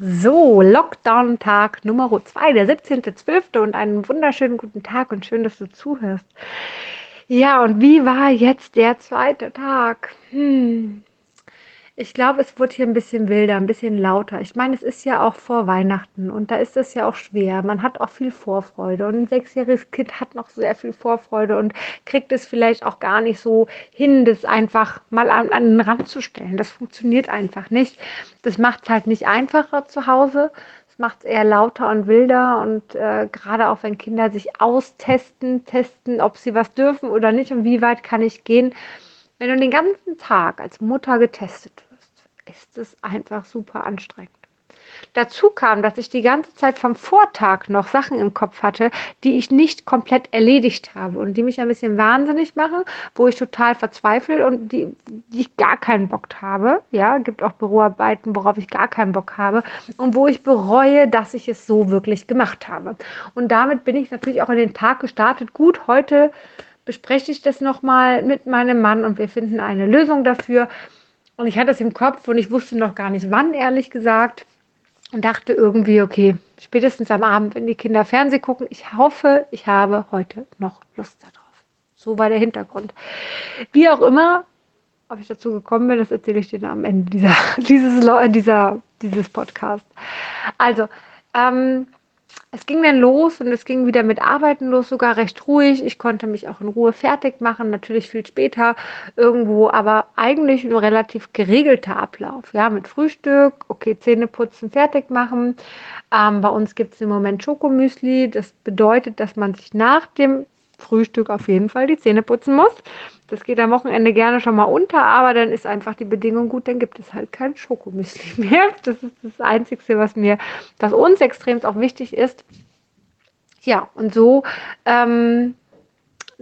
So, Lockdown-Tag Nummer 2, der 17.12. und einen wunderschönen guten Tag und schön, dass du zuhörst. Ja, und wie war jetzt der zweite Tag? Hm. Ich glaube, es wurde hier ein bisschen wilder, ein bisschen lauter. Ich meine, es ist ja auch vor Weihnachten und da ist es ja auch schwer. Man hat auch viel Vorfreude und ein sechsjähriges Kind hat noch sehr viel Vorfreude und kriegt es vielleicht auch gar nicht so hin, das einfach mal an, an den Rand zu stellen. Das funktioniert einfach nicht. Das macht es halt nicht einfacher zu Hause. Es macht es eher lauter und wilder und äh, gerade auch wenn Kinder sich austesten, testen, ob sie was dürfen oder nicht und wie weit kann ich gehen. Wenn du den ganzen Tag als Mutter getestet ist es einfach super anstrengend. Dazu kam, dass ich die ganze Zeit vom Vortag noch Sachen im Kopf hatte, die ich nicht komplett erledigt habe und die mich ein bisschen wahnsinnig machen, wo ich total verzweifle und die, die ich gar keinen Bock habe. Ja, gibt auch Büroarbeiten, worauf ich gar keinen Bock habe und wo ich bereue, dass ich es so wirklich gemacht habe. Und damit bin ich natürlich auch in den Tag gestartet. Gut, heute bespreche ich das nochmal mit meinem Mann und wir finden eine Lösung dafür. Und ich hatte es im Kopf und ich wusste noch gar nicht wann, ehrlich gesagt. Und dachte irgendwie, okay, spätestens am Abend, wenn die Kinder Fernsehen gucken, ich hoffe, ich habe heute noch Lust darauf. So war der Hintergrund. Wie auch immer, ob ich dazu gekommen bin, das erzähle ich dir am Ende dieser, dieses, dieser, dieses Podcast. Also, ähm, es ging dann los und es ging wieder mit Arbeiten los, sogar recht ruhig. Ich konnte mich auch in Ruhe fertig machen, natürlich viel später irgendwo, aber eigentlich ein relativ geregelter Ablauf. Ja, mit Frühstück, okay, Zähne putzen, fertig machen. Ähm, bei uns gibt es im Moment Schokomüsli. Das bedeutet, dass man sich nach dem Frühstück auf jeden Fall die Zähne putzen muss. Das geht am Wochenende gerne schon mal unter, aber dann ist einfach die Bedingung gut, dann gibt es halt kein Schokomüsli mehr. Das ist das Einzige, was mir, was uns extrem auch wichtig ist. Ja, und so ähm,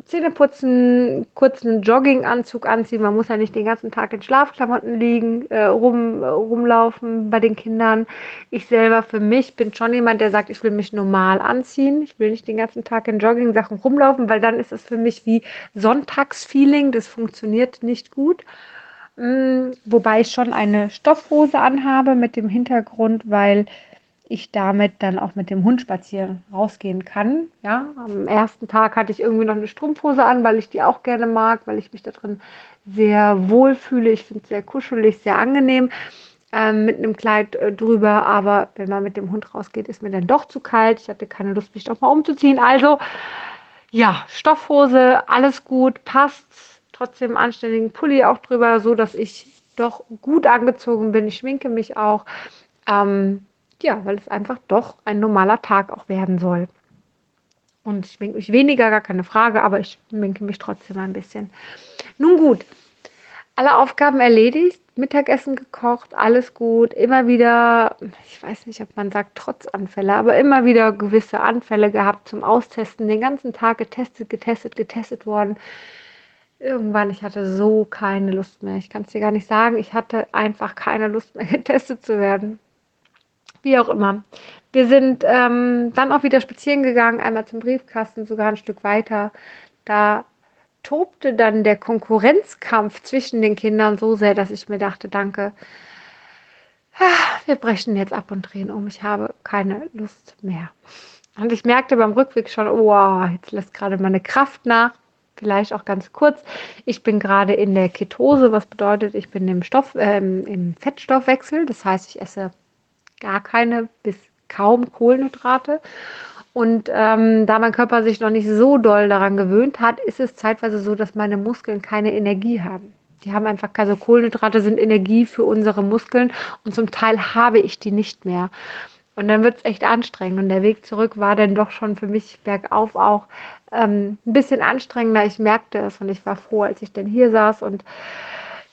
Zähne putzen, kurz einen Jogginganzug anziehen. Man muss ja nicht den ganzen Tag in Schlafklamotten liegen, äh, rum, rumlaufen bei den Kindern. Ich selber für mich bin schon jemand, der sagt, ich will mich normal anziehen. Ich will nicht den ganzen Tag in Jogging-Sachen rumlaufen, weil dann ist es für mich wie Sonntagsfeeling. Das funktioniert nicht gut. Mm, wobei ich schon eine Stoffhose anhabe mit dem Hintergrund, weil ich damit dann auch mit dem Hund spazieren rausgehen kann. Ja, am ersten Tag hatte ich irgendwie noch eine Strumpfhose an, weil ich die auch gerne mag, weil ich mich da drin sehr wohl fühle. Ich finde es sehr kuschelig, sehr angenehm ähm, mit einem Kleid äh, drüber. Aber wenn man mit dem Hund rausgeht, ist mir dann doch zu kalt. Ich hatte keine Lust, mich doch mal umzuziehen. Also ja, Stoffhose, alles gut, passt. Trotzdem anständigen Pulli auch drüber, so dass ich doch gut angezogen bin. Ich schminke mich auch. Ähm, ja, weil es einfach doch ein normaler Tag auch werden soll. Und ich schminke mich weniger, gar keine Frage, aber ich schminke mich trotzdem ein bisschen. Nun gut, alle Aufgaben erledigt, Mittagessen gekocht, alles gut, immer wieder, ich weiß nicht, ob man sagt trotz Anfälle, aber immer wieder gewisse Anfälle gehabt zum Austesten, den ganzen Tag getestet, getestet, getestet worden. Irgendwann, ich hatte so keine Lust mehr. Ich kann es dir gar nicht sagen. Ich hatte einfach keine Lust mehr, getestet zu werden wie auch immer. Wir sind ähm, dann auch wieder spazieren gegangen, einmal zum Briefkasten, sogar ein Stück weiter. Da tobte dann der Konkurrenzkampf zwischen den Kindern so sehr, dass ich mir dachte, danke, ah, wir brechen jetzt ab und drehen um. Ich habe keine Lust mehr. Und ich merkte beim Rückweg schon, oh, jetzt lässt gerade meine Kraft nach. Vielleicht auch ganz kurz. Ich bin gerade in der Ketose, was bedeutet, ich bin im Stoff, äh, im Fettstoffwechsel. Das heißt, ich esse gar keine bis kaum Kohlenhydrate. Und ähm, da mein Körper sich noch nicht so doll daran gewöhnt hat, ist es zeitweise so, dass meine Muskeln keine Energie haben. Die haben einfach, also Kohlenhydrate sind Energie für unsere Muskeln und zum Teil habe ich die nicht mehr. Und dann wird es echt anstrengend. Und der Weg zurück war dann doch schon für mich bergauf auch ähm, ein bisschen anstrengender. Ich merkte es und ich war froh, als ich dann hier saß und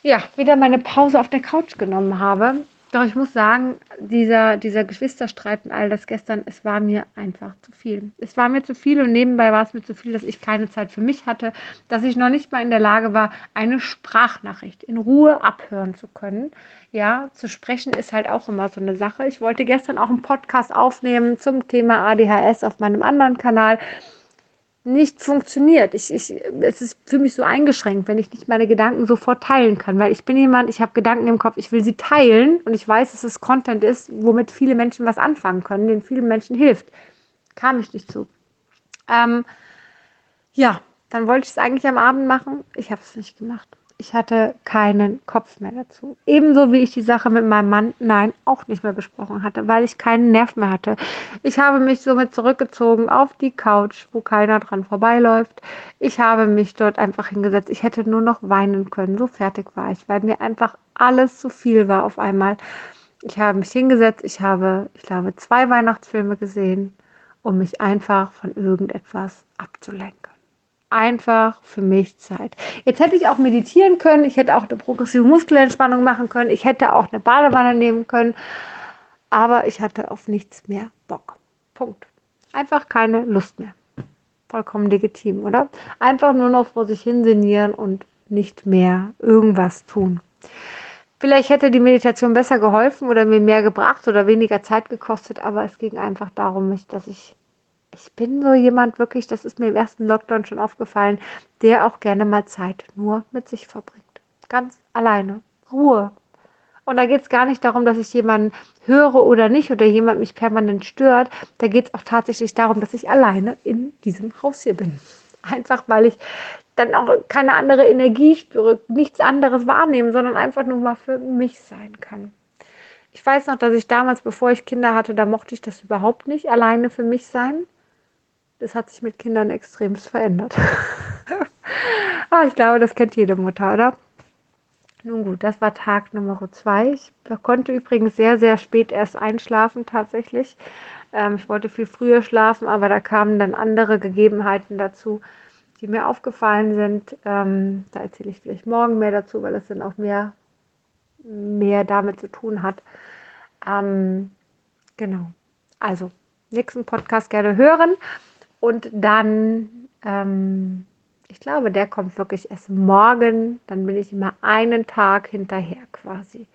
ja, wieder meine Pause auf der Couch genommen habe doch ich muss sagen, dieser, dieser Geschwisterstreit und all das gestern, es war mir einfach zu viel. Es war mir zu viel und nebenbei war es mir zu viel, dass ich keine Zeit für mich hatte, dass ich noch nicht mal in der Lage war, eine Sprachnachricht in Ruhe abhören zu können. Ja, zu sprechen ist halt auch immer so eine Sache. Ich wollte gestern auch einen Podcast aufnehmen zum Thema ADHS auf meinem anderen Kanal nicht funktioniert. Ich, ich, es ist für mich so eingeschränkt, wenn ich nicht meine Gedanken sofort teilen kann, weil ich bin jemand, ich habe Gedanken im Kopf, ich will sie teilen und ich weiß, dass es Content ist, womit viele Menschen was anfangen können, den vielen Menschen hilft. Kam ich nicht zu. Ähm, ja, dann wollte ich es eigentlich am Abend machen. Ich habe es nicht gemacht. Ich hatte keinen Kopf mehr dazu. Ebenso wie ich die Sache mit meinem Mann, nein, auch nicht mehr besprochen hatte, weil ich keinen Nerv mehr hatte. Ich habe mich somit zurückgezogen auf die Couch, wo keiner dran vorbeiläuft. Ich habe mich dort einfach hingesetzt. Ich hätte nur noch weinen können. So fertig war ich, weil mir einfach alles zu viel war auf einmal. Ich habe mich hingesetzt. Ich habe, ich glaube, zwei Weihnachtsfilme gesehen, um mich einfach von irgendetwas abzulenken einfach für mich Zeit. Jetzt hätte ich auch meditieren können, ich hätte auch eine progressive Muskelentspannung machen können, ich hätte auch eine Badewanne nehmen können, aber ich hatte auf nichts mehr Bock. Punkt. Einfach keine Lust mehr. Vollkommen legitim, oder? Einfach nur noch vor sich hin sinnieren und nicht mehr irgendwas tun. Vielleicht hätte die Meditation besser geholfen oder mir mehr gebracht oder weniger Zeit gekostet, aber es ging einfach darum, dass ich ich bin so jemand wirklich, das ist mir im ersten Lockdown schon aufgefallen, der auch gerne mal Zeit nur mit sich verbringt. Ganz alleine. Ruhe. Und da geht es gar nicht darum, dass ich jemanden höre oder nicht oder jemand mich permanent stört. Da geht es auch tatsächlich darum, dass ich alleine in diesem Haus hier bin. Einfach weil ich dann auch keine andere Energie spüre, nichts anderes wahrnehmen, sondern einfach nur mal für mich sein kann. Ich weiß noch, dass ich damals, bevor ich Kinder hatte, da mochte ich das überhaupt nicht, alleine für mich sein das hat sich mit Kindern extremst verändert. ah, ich glaube, das kennt jede Mutter, oder? Nun gut, das war Tag Nummer zwei. Ich konnte übrigens sehr, sehr spät erst einschlafen tatsächlich. Ähm, ich wollte viel früher schlafen, aber da kamen dann andere Gegebenheiten dazu, die mir aufgefallen sind. Ähm, da erzähle ich vielleicht morgen mehr dazu, weil es dann auch mehr, mehr damit zu tun hat. Ähm, genau. Also, nächsten Podcast gerne hören. Und dann, ähm, ich glaube, der kommt wirklich erst morgen. Dann bin ich immer einen Tag hinterher quasi.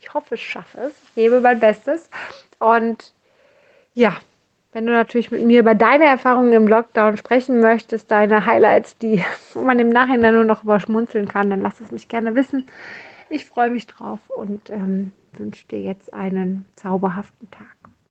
Ich hoffe, ich schaffe es. Ich gebe mein Bestes. Und ja, wenn du natürlich mit mir über deine Erfahrungen im Lockdown sprechen möchtest, deine Highlights, die man im Nachhinein nur noch überschmunzeln kann, dann lass es mich gerne wissen. Ich freue mich drauf und ähm, wünsche dir jetzt einen zauberhaften Tag.